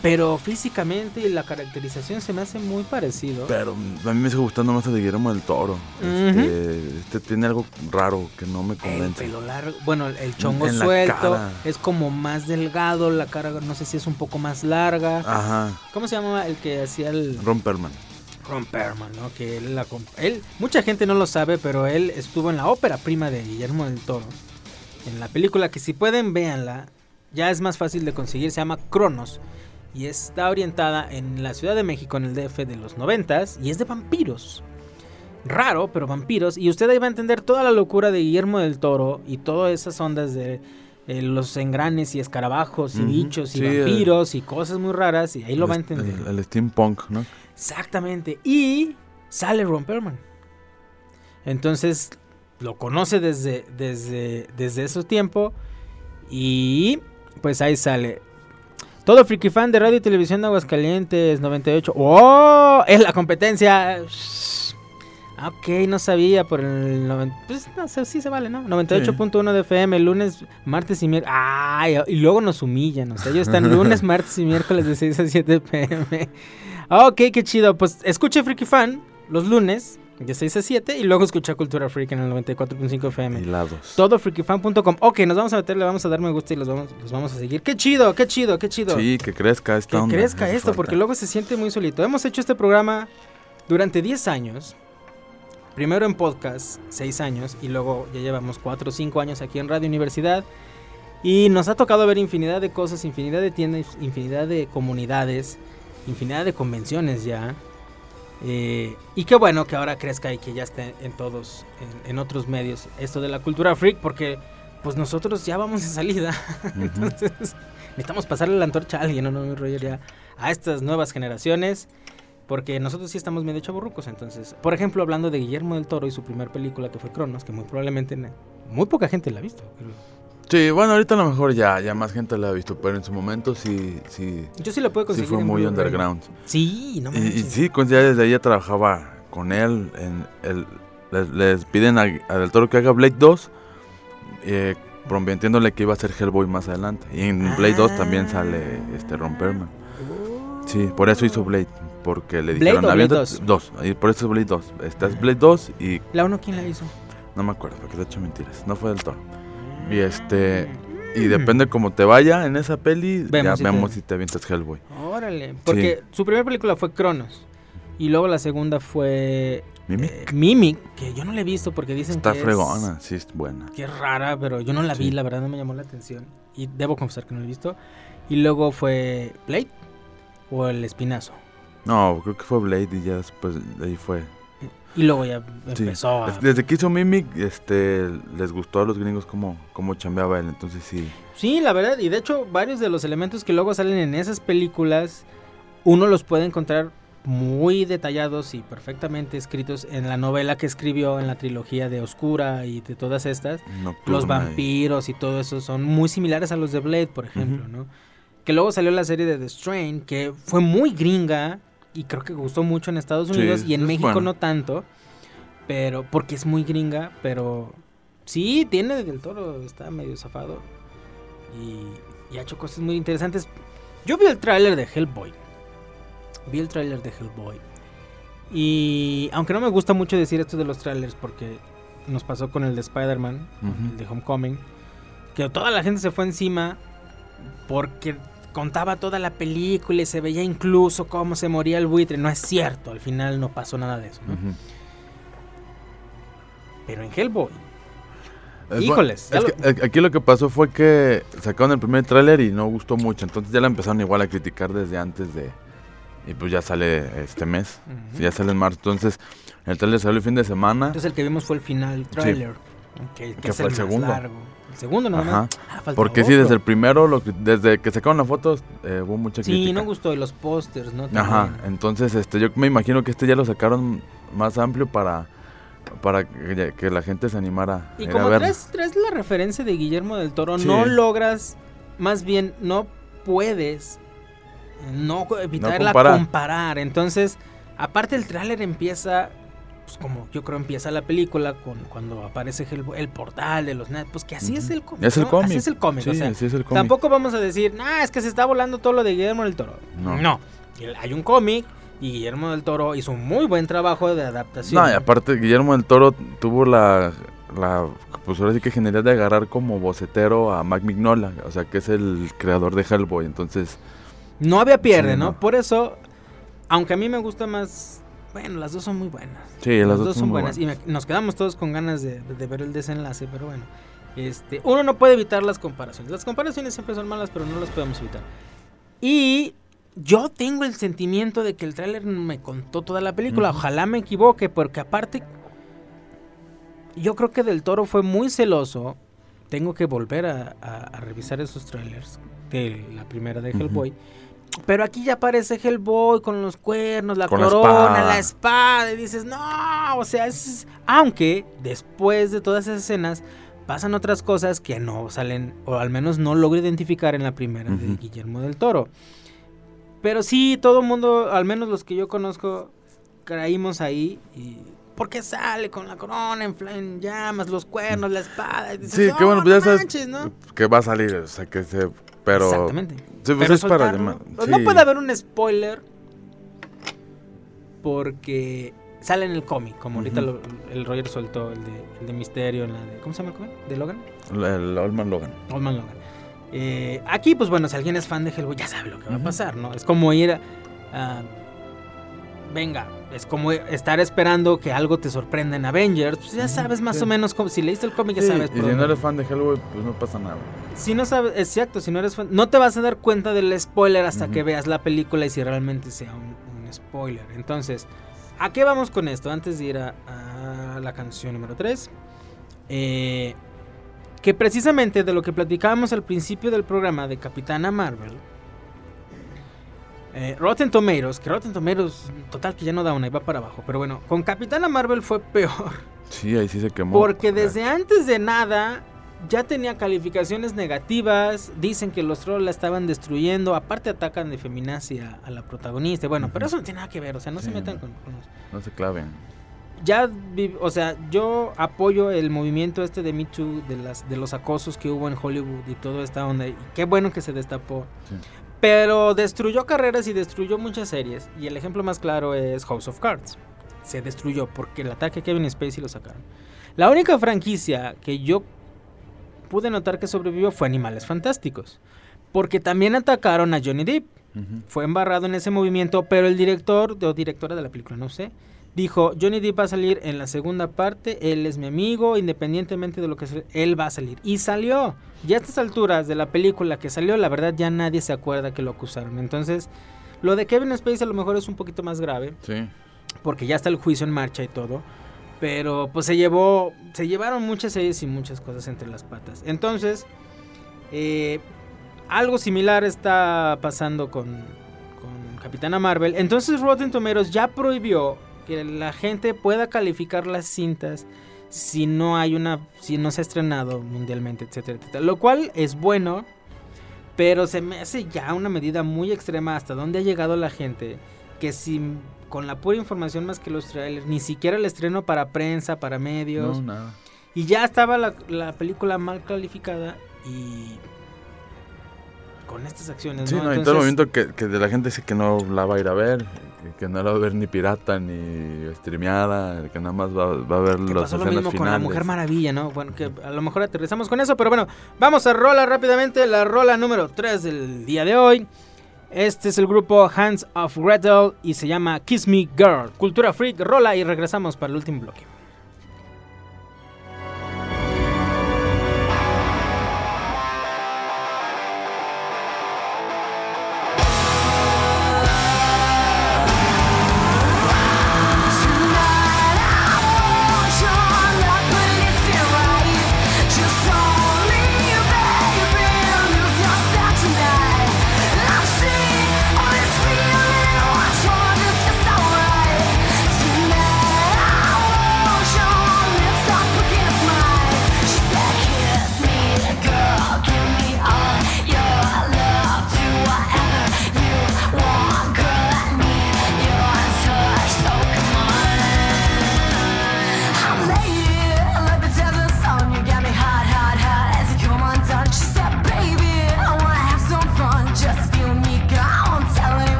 Pero físicamente y la caracterización se me hace muy parecido. Pero a mí me sigue gustando más el de Guillermo del Toro. Este, este tiene algo raro que no me El convence. pelo largo, bueno, el chongo En suelto, es como más delgado, la cara no sé si es un poco más larga. Ajá. ¿Cómo se llama el que hacía el Ron Perlman. Ron Perlman, ¿no? Que él, la él, mucha gente no lo sabe, pero él estuvo en la ópera prima de Guillermo del Toro. En la película que si pueden véanla, ya es más fácil de conseguir, se llama Cronos y está orientada en la Ciudad de México en el DF de los noventas y es de vampiros. Raro, pero vampiros y usted ahí va a entender toda la locura de Guillermo del Toro y todas esas ondas de eh, los engranes y escarabajos y bichos y sí, vampiros y cosas muy raras y ahí lo va a entender. El, el steampunk, ¿no? Exactamente. Y sale Ron Perlman. Entonces lo conoce desde, desde, desde ese tiempo. Y pues ahí sale. Todo friki fan de radio y televisión de Aguascalientes 98. ¡Oh! Es la competencia. Ah, Ok, no sabía por el 90. Pues no sé, sí se vale, ¿no? 98.1 de FM, lunes, martes y miércoles. ¡Ay! Y luego nos humillan. O sea, ellos están lunes, martes y miércoles de 6 a 7 pm. Ah, Ok, qué chido. Pues escuche Freaky Fan los lunes de 6 a 7 y luego escucha Cultura Freak en el 94.5 FM. Hilados. Todo freakyfan.com. Ok, nos vamos a meter, le vamos a dar me gusta y los vamos, los vamos a seguir. Qué chido, qué chido, qué chido. Sí, que crezca esta que onda. crezca esto, falta. porque luego se siente muy solito. Hemos hecho este programa durante 10 años. Primero en podcast, 6 años, y luego ya llevamos 4 o 5 años aquí en Radio Universidad. Y nos ha tocado ver infinidad de cosas, infinidad de tiendas, infinidad de comunidades, infinidad de convenciones ya. Eh, y qué bueno que ahora crezca y que ya esté en todos, en, en otros medios, esto de la cultura freak, porque pues nosotros ya vamos de salida. Entonces necesitamos pasarle la antorcha a alguien, ¿no, no, Roger? Ya a estas nuevas generaciones. Porque nosotros sí estamos medio chaburrucos, entonces. Por ejemplo, hablando de Guillermo del Toro y su primer película que fue Cronos, que muy probablemente muy poca gente la ha visto. creo. Sí, bueno, ahorita a lo mejor ya, ya más gente la ha visto, pero en su momento sí, sí, Yo sí la puedo sí conseguir. fue en muy underground. Sí, no Y, y manches. sí, ya desde ahí ya trabajaba con él en el, les, les piden a, a Del Toro que haga Blade 2, eh, prometiéndole que iba a ser Hellboy más adelante. Y en Blade 2 también sale este Ron Perlman. Sí, por eso hizo Blade, porque le ¿Blade dijeron Blade "Aviéntate- 2? dos, y por eso es Blade 2. Esta es Blade 2 y ¿La 1 quién la hizo? no me acuerdo, porque te he hecho mentiras. No fue del Toro. Y este. Y depende cómo te vaya en esa peli. Vemos ya si te- vemos si te avientas Hellboy. Órale, porque su primera película fue Cronos. Y luego la segunda fue Mimic. eh, Mimic, que yo no la he visto porque dicen Está que fregona, sí, es buena. que es rara, pero yo no la vi, la verdad no me llamó la atención. Y debo confesar que no la he visto. Y luego fue Blade o El Espinazo. No, creo que fue Blade y ya después de ahí fue. Y luego ya Sí. empezó a... Es- Desde que hizo Mimic, este, les gustó a los gringos cómo, cómo chambeaba él, entonces sí. Sí, la verdad, y de hecho varios de los elementos que luego salen en esas películas, uno los puede encontrar muy detallados y perfectamente escritos en la novela que escribió en la trilogía de Oscura y de todas estas. Nocturna los vampiros y todo eso son muy similares a los de Blade, por ejemplo. ¿no? Que luego salió la serie de The Strain, que fue muy gringa y creo que gustó mucho en Estados Sí, Unidos y en México bueno. no tanto, pero porque es muy gringa, pero sí, tiene del toro, está medio zafado y, y ha hecho cosas muy interesantes. Yo vi el tráiler de Hellboy, vi el tráiler de Hellboy y aunque no me gusta mucho decir esto de los trailers porque nos pasó con el de Spider-Man, el de Homecoming, que toda la gente se fue encima porque contaba toda la película y se veía incluso cómo se moría el buitre. No es cierto, al final no pasó nada de eso. Pero en Hellboy, Es Híjoles, ya es que, aquí lo que pasó fue que sacaron el primer tráiler y no gustó mucho, entonces ya la empezaron igual a criticar desde antes de... Y pues ya sale este mes, ya sale en marzo, entonces el tráiler salió el fin de semana. entonces el que vimos fue el final trailer. Que, que fue el segundo. largo. El segundo nada Ajá. más. Ah, Porque sí, otro. desde el primero, lo que- desde que sacaron las fotos, eh, hubo mucha Sí, crítica. no gustó. Y los pósters, ¿no? Ajá, entonces este, yo me imagino que este ya lo sacaron más amplio para, para que, la gente se animara Y como traes, traes la referencia de Guillermo del Toro, Sí. no logras, más bien no puedes eh, no evitarla comparar. comparar. Entonces, aparte el tráiler empieza, pues como yo creo empieza la película, con cuando aparece el, el portal de los net, pues que así es el cómic. Es el ¿no? cómic. Así es el cómic. Sí, o sea, así es el cómic. Tampoco vamos a decir, ah, es que se está volando todo lo de Guillermo del Toro. No. No. Hay un cómic y Guillermo del Toro hizo un muy buen trabajo de adaptación. No, y aparte Guillermo del Toro tuvo la, la pues ahora sí que genialidad de agarrar como bocetero a Mac Mignola, o sea que es el creador de Hellboy, entonces No había pierde, Sí, ¿no? no. Por eso, aunque a mí me gusta más. Bueno, las dos son muy buenas. Sí, las dos son buenas. Y me- nos quedamos todos con ganas de, de ver el desenlace, pero bueno. Este, uno no puede evitar las comparaciones. Las comparaciones siempre son malas, pero no las podemos evitar. Y yo tengo el sentimiento de que el tráiler me contó toda la película. Ojalá me equivoque, porque aparte. Yo creo que Del Toro fue muy celoso. Tengo que volver a, a- a revisar esos trailers de la primera de. Hellboy. Pero aquí ya aparece Hellboy con los cuernos, la Con la corona, espada. la espada. Y dices, no, o sea, es... aunque después de todas esas escenas pasan otras cosas que no salen, o al menos no logro identificar en la primera de. Guillermo del Toro. Pero sí, todo el mundo, al menos los que yo conozco, caímos ahí y... Porque sale con la corona en, en llamas, los cuernos, la espada. y dices, sí, que "No, bueno, pues no ya sabes manches, ¿no?". que va a salir, o sea que se, pero Exactamente. Sí, pues Pero es para llamar- pues No sí. puede haber un spoiler porque sale en el cómic, como ahorita lo- el Roger soltó el de, el de Misterio, en la de, ¿cómo se llama el cómic? ¿De Logan? el, el Old Man Logan. Old Man Logan. Eh, aquí, pues bueno, si alguien es fan de Hellboy, ya sabe lo que va a pasar, ¿no? Es como ir a... a- venga, es como estar esperando que algo te sorprenda en Avengers. Pues ya sabes más sí. o menos, como, si leíste el cómic, ya Sí, sabes. y si no eres fan de Hellboy, pues no pasa nada. si no sabes, exacto, si no eres fan, no te vas a dar cuenta del spoiler hasta que veas la película y si realmente sea un, un spoiler. Entonces, ¿a qué vamos con esto? Antes de ir a, a la canción número 3. que precisamente de lo que platicábamos al principio del programa de Capitana Marvel. Eh, Rotten Tomatoes, que Rotten Tomatoes, total que ya no da una y va para abajo. Pero bueno, con Capitana Marvel fue peor. Sí, ahí sí se quemó. Porque desde antes de nada ya tenía calificaciones negativas. Dicen que los trolls la estaban destruyendo. Aparte atacan de feminacia a la protagonista. Bueno, pero eso no tiene nada que ver. O sea, no se metan con, con los- No se claven. ya, o sea, yo apoyo el movimiento este de Me Too, de, las, de los acosos que hubo en Hollywood y toda esta onda. Y qué bueno que se destapó. Sí. Pero destruyó carreras y destruyó muchas series. Y el ejemplo más claro es House of Cards. Se destruyó porque el ataque a Kevin Spacey lo sacaron. La única franquicia que yo pude notar que sobrevivió fue Animales Fantásticos. Porque también atacaron a Johnny Depp. Fue embarrado en ese movimiento, pero el director o directora de la película, no sé, dijo, Johnny Depp va a salir en la segunda parte, él es mi amigo, independientemente de lo que sea, él va a salir. Y salió. Ya a estas alturas de la película que salió, la verdad ya nadie se acuerda que lo acusaron. Entonces, lo de Kevin Spacey a lo mejor es un poquito más grave, Sí. porque ya está el juicio en marcha y todo. Pero pues se llevó, se llevaron muchas series y muchas cosas entre las patas. Entonces, eh, algo similar está pasando con, con Capitana Marvel. Entonces Rotten Tomatoes ya prohibió que la gente pueda calificar las cintas si no hay una, si no se ha estrenado mundialmente, etcétera, etcétera. Lo cual es bueno, pero se me hace ya una medida muy extrema hasta dónde ha llegado la gente que sin con la pura información más que los trailers, ni siquiera el estreno para prensa, para medios, No, nada. y ya estaba la, la película mal calificada y con estas acciones, Sí, ¿no? no, y todo el Entonces, movimiento que, que de la gente dice que no la va a ir a ver, que, no la va a ver ni pirata ni streameada, que nada más va, va a ver que las pasó lo mismo finales. con la Mujer Maravilla, ¿no? Bueno, que a lo mejor aterrizamos con eso, pero bueno, vamos a rola rápidamente, la rola número 3 del día de hoy. Este es el grupo Hands of Gretel y se llama Kiss Me Girl. Cultura Freak, rola y regresamos para el último bloque.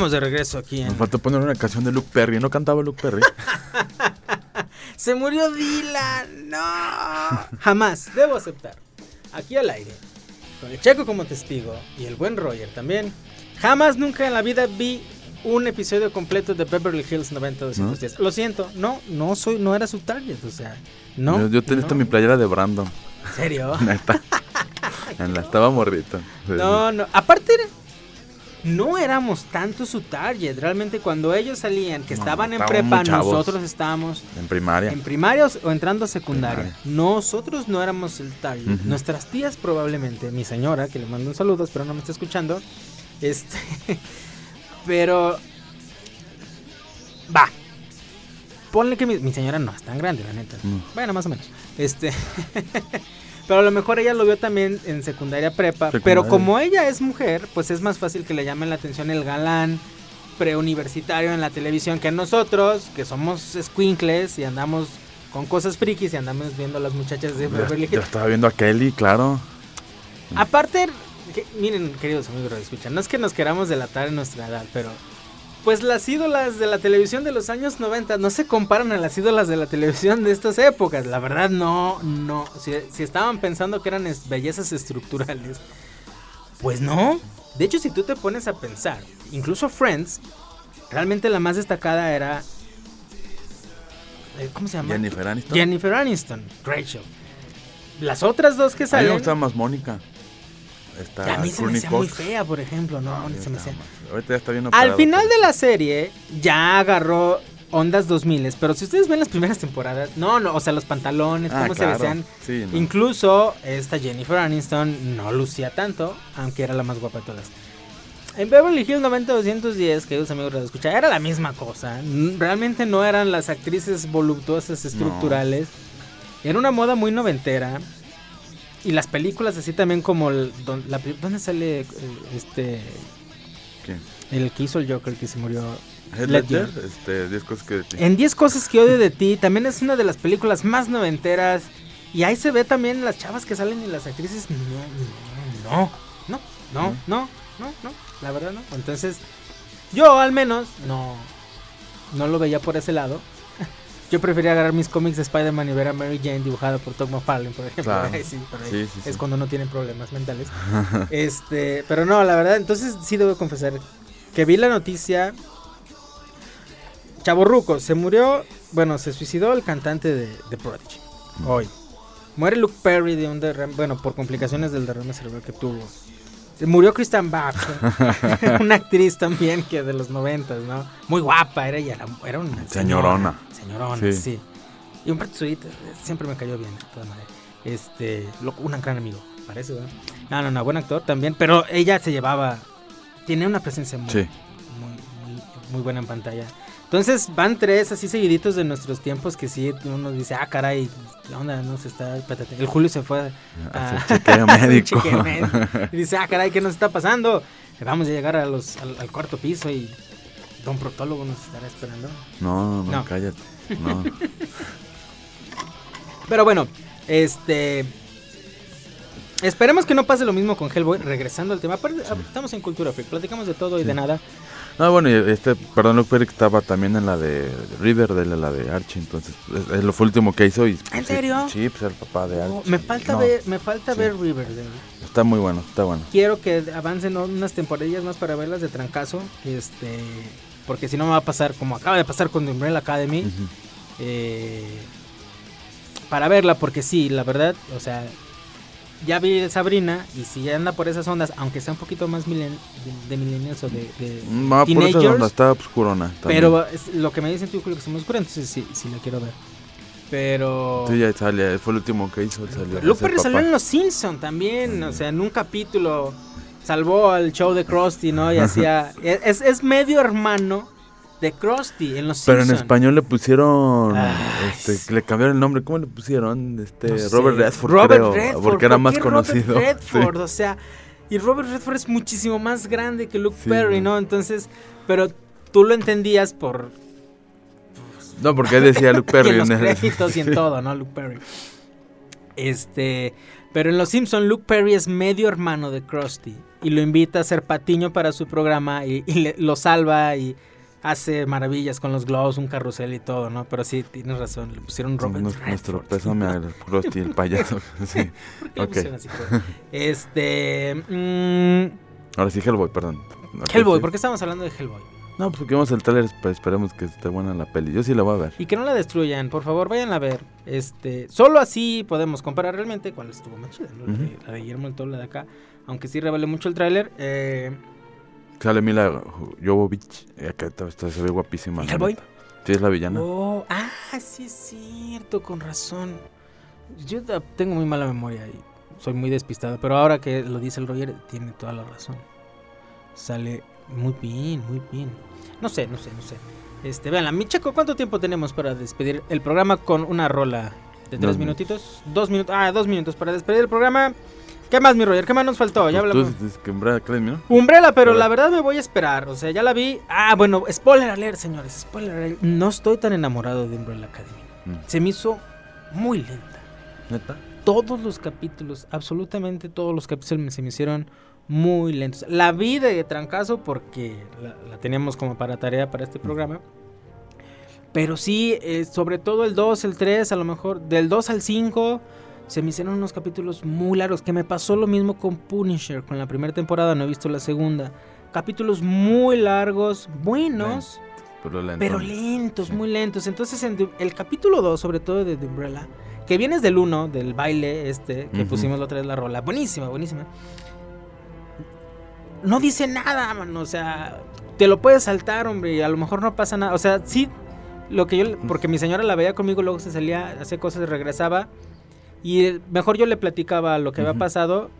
Estamos de regreso aquí en... Nos faltó poner una canción de Luke Perry. ¿No cantaba Luke Perry? Se murió Dylan, no. Jamás, debo aceptar. Aquí al aire, con el Checo como testigo y el buen Roger también. Jamás nunca en la vida vi un episodio completo de Beverly Hills 90210. Lo siento, no, no soy, no era su target, o sea, no. yo, yo tenía no. mi playera de Brandon. ¿En serio? En la estaba morrito. Sí. No, no. Aparte, no éramos tanto su target. Realmente, cuando ellos salían, que No, estaban en prepa, nosotros estábamos En primaria. en primaria o- entrando a secundaria. Primaria. Nosotros no éramos el target. Nuestras tías, probablemente. Mi señora, que le mando un saludo, espero no me esté escuchando. Este. Pero. Va. Ponle que mi, mi señora no es tan grande, la neta. Mm. Bueno, más o menos. Este. pero a lo mejor ella lo vio también en secundaria prepa. Secundaria. Pero como ella es mujer, pues es más fácil que le llamen la atención el galán preuniversitario en la televisión que nosotros, que somos squinkles y andamos con cosas frikis y andamos viendo a las muchachas de Beverly Hills. estaba viendo a Kelly, claro. Aparte, que- miren, queridos amigos de escucha, no es que nos queramos delatar en nuestra edad, pero pues las ídolas de la televisión de los años 90 no se comparan a las ídolas de la televisión de estas épocas. La verdad, no, no. Si, si estaban pensando que eran es- bellezas estructurales, pues no. De hecho, si tú te pones a pensar, incluso Friends, realmente la más destacada era. eh, ¿Cómo se llama? Jennifer Aniston. Jennifer Aniston, Rachel. Las otras dos que A mí me salen. más Mónica. Está A mí se me hacía muy fea, por ejemplo, ¿no? Se me hacía- más- Ahorita ya está bien Al operado, final pero- de la serie ya agarró ondas 2000, pero si ustedes ven las primeras temporadas, no, no, o sea, los pantalones, Ah, cómo claro. se vestían. Sí, no. Incluso esta Jennifer Aniston no lucía tanto, aunque era la más guapa de todas. En Beverly Hills 90210, queridos amigos de escucha, era la misma cosa. Realmente no eran las actrices voluptuosas estructurales. Era una moda muy noventera. Y las películas así también como el, don- la pri- ¿dónde sale eh, este El que hizo el Joker que se murió? Heath Ledger. Ledger, este, 10 cosas que de ti. En 10 cosas que odio de ti, también es una de las películas más noventeras. Y ahí se ve también las chavas que salen y las actrices. No, no, no, no, no, no, no, la verdad no. Entonces, yo al menos no, no lo veía por ese lado. Yo prefería agarrar mis cómics de Spider-Man y ver a Mary Jane dibujada por Todd McFarlane, por ejemplo. Claro. Ahí sí, por ahí Sí, sí, es cuando no tienen problemas mentales. este, pero no, la verdad, entonces sí debo confesar que vi la noticia. Chaborruco, se murió, bueno, se suicidó el cantante de, de Prodigy. Hoy. Muere Luke Perry de un derrame, bueno, por complicaciones del derrame cerebral que tuvo. Se Murió Christian Bach, una actriz también que de los noventas, ¿no? Muy guapa, era ella, era, una Señorona. Señorona, Sí. sí. Y Humberto Zurita eh, siempre me cayó bien, de todas maneras. Este, lo- un gran amigo, parece, ¿verdad? No, no, no, buen actor también, pero ella se llevaba, tiene una presencia muy, Sí. muy, muy, muy buena en pantalla. Entonces van tres así seguiditos de nuestros tiempos que sí uno dice, ah, caray, ¿qué onda? No se está. espérate". El Julio se fue a Hacer chequeo médico. chequeo médico. Y dice, ah, caray, ¿qué nos está pasando? Vamos a llegar a los, al, al cuarto piso y don Protólogo nos estará esperando. No, no, No. cállate. No. Pero bueno, este. Esperemos que no pase lo mismo con Hellboy. Regresando al tema, estamos en Cultura Freak, platicamos de todo y de nada. No, bueno, y este, perdón, Luke Perry estaba también en la de Riverdale, en la de Archie, entonces es, es lo fue último que hizo y... ¿En sí, serio? Sí, pues el papá de Archie. Oh, me falta No, ver, me falta sí. ver Riverdale. Está muy bueno, está bueno. Quiero que avancen unas temporadillas más para verlas de trancazo. Este. Porque si no me va a pasar como acaba de pasar con The Umbrella Academy. Eh, para verla, porque sí, la verdad, o sea, ya vi Sabrina y si anda por esas ondas, aunque sea un poquito más milen- de, de millennials o de, de Va por teenagers, donde está oscurona. también. pero es- lo que me dicen tú Julio, que se me oscura, entonces sí, sí la quiero ver. Pero Sí, ya sale, fue el último que hizo, salió. Luke salió en Los Simpson también, o sea, en un capítulo salvó al show de Krusty, ¿no? Y hacía es, es medio hermano de Krusty en Los Pero en español le pusieron, Ay, este, le cambiaron el nombre, ¿cómo le pusieron? Este, No sé. Robert Redford, Robert creo, Redford, porque era ¿por más qué Robert conocido. Redford, Sí. o sea, y Robert Redford es muchísimo más grande que Luke Sí, Perry. ¿no? Entonces, pero tú lo entendías por No, porque él decía Luke Perry. y en los créditos y en todo, ¿no? Luke Perry. Este, pero en Los Simpson Luke Perry es medio hermano de Krusty. y lo invita a hacer patiño para su programa y, y le- lo salva y hace maravillas con los globos, un carrusel y todo, ¿no? Pero sí, tienes razón, le pusieron Robert Nuestro, nuestro Redford. pésame al el payaso. sí. ¿Por qué le Ok. pusieron así, pues? Este. mm, Ahora sí, Hellboy, perdón. Hellboy, sí. ¿por qué estamos hablando de Hellboy? No, pues porque vimos el trailer, pues esperemos que esté buena la peli. Yo sí la voy a ver. Y que no la destruyan, por favor, vayan a ver. Este, solo así podemos comparar realmente cuál estuvo más chida, ¿no? La de- Ujú. la de Guillermo del Toro, la de acá. Aunque sí revele mucho el tráiler. Eh, Sale Mila Jovovich. y Acá está, se ve guapísima. neta. Sí, es la villana. oh, ah, sí es cierto, con razón. Yo tengo muy mala memoria y soy muy despistado, pero ahora que lo dice el Roger, tiene toda la razón. Sale muy bien, muy bien. No sé, no sé, no sé. Este, vean, mi Checo, ¿cuánto tiempo tenemos para despedir el programa con una rola de tres Dos minutitos? Dos minutos, ah, dos minutos para despedir el programa. ¿Qué más, mi Roger? ¿Qué más nos faltó? Ya Pues hablamos. Tú dices que Umbrella Academy, ¿no? Umbrella, pero la verdad me voy a esperar. O sea, ya la vi. Ah, bueno, spoiler alert, señores. Spoiler alert. No estoy tan enamorado de Umbrella Academy. Mm. Se me hizo muy lenta. ¿Neta? Todos los capítulos, absolutamente todos los capítulos me- se me hicieron muy lentos. La vi de trancazo porque la, la teníamos como para tarea para este programa. Pero sí, eh, sobre todo el 2, el 3, a lo mejor del 2 al 5, se me hicieron unos capítulos muy largos. Que me pasó lo mismo con Punisher, con la primera temporada, no he visto la segunda. Capítulos muy largos, buenos, Pero lento. pero lentos, muy lentos. Entonces, en el capítulo 2, sobre todo de The Umbrella, que vienes del 1, del baile este, que pusimos la otra vez la rola, buenísima, buenísima. No dice nada, mano, o sea, te lo puedes saltar, hombre, y a lo mejor no pasa nada. O sea, sí, lo que yo, porque mi señora la veía conmigo, luego se salía, hacía cosas, regresaba, y eh, mejor yo le platicaba lo que había pasado,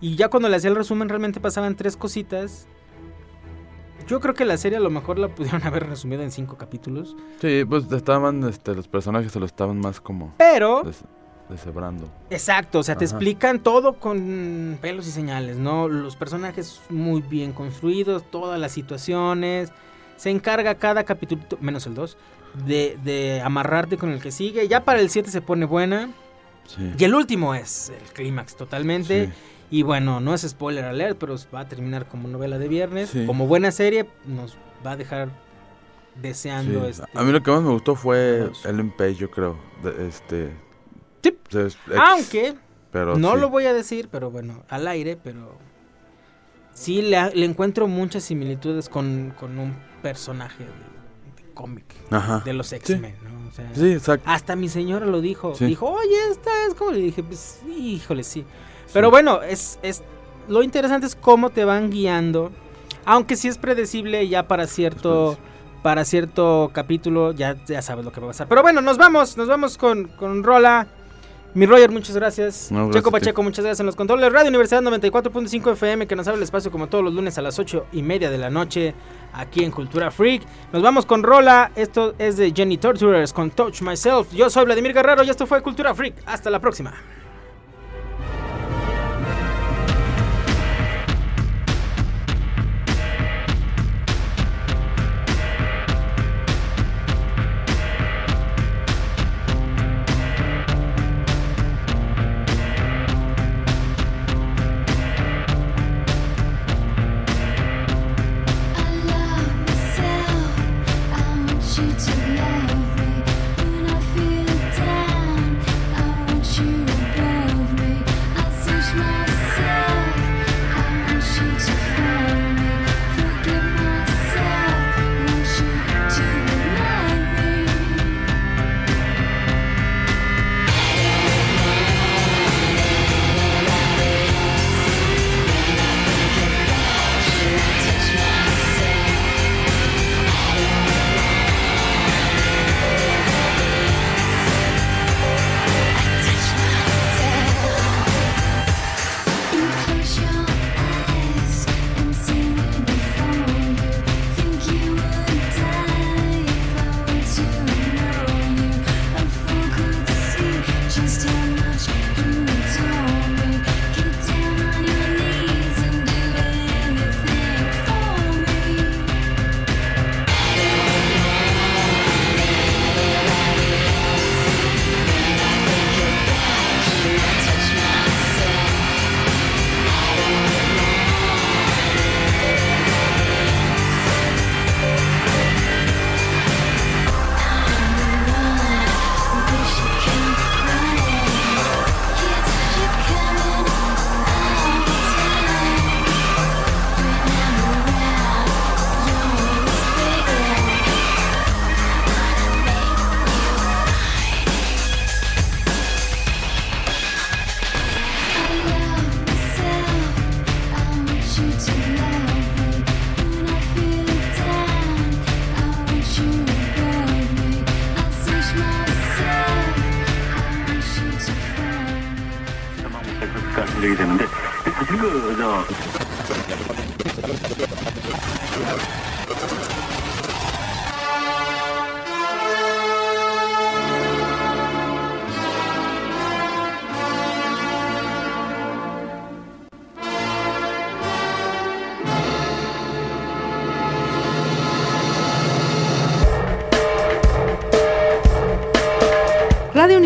y ya cuando le hacía el resumen realmente pasaban tres cositas. Yo creo que la serie a lo mejor la pudieron haber resumido en cinco capítulos. Sí, pues estaban, este, los personajes se lo estaban más como Pero, des- deshebrando. exacto, o sea, te explican todo con pelos y señales, ¿no? Los personajes muy bien construidos, todas las situaciones. Se encarga cada capítulo, menos el 2, de, de amarrarte con el que sigue. Ya para el 7 se pone buena. Sí. Y el último es el clímax totalmente. Sí. Y bueno, no es spoiler alert, pero va a terminar como novela de viernes. Sí. Como buena serie, nos va a dejar deseando este. A mí lo que más me gustó fue. Ellen Page, yo creo. de- este. Ex, Aunque pero no lo voy a decir, pero bueno, al aire, pero sí le, le encuentro muchas similitudes con, con un personaje de, de cómic, Ajá. de los X-Men, ¿no? O sea, Sí, exacto. Hasta mi señora lo dijo. Sí. Dijo, oye, esta es como le dije, pues, híjole, sí. Pero bueno, es, es lo interesante es cómo te van guiando. Aunque sí es predecible ya para cierto. Para cierto capítulo, ya, ya sabes lo que va a pasar. Pero bueno, nos vamos, nos vamos con, con Rola. Mi Roger, muchas gracias. No, gracias Checo. Pacheco, muchas gracias en los controles. Radio Universidad 94.5 FM, que nos abre el espacio como todos los lunes a las 8 y media de la noche, aquí en Cultura Freak. Nos vamos con Rola. Esto es de Jenny Torturers con Touch Myself. Yo soy Vladimir Guerrero y esto fue Cultura Freak. Hasta la próxima.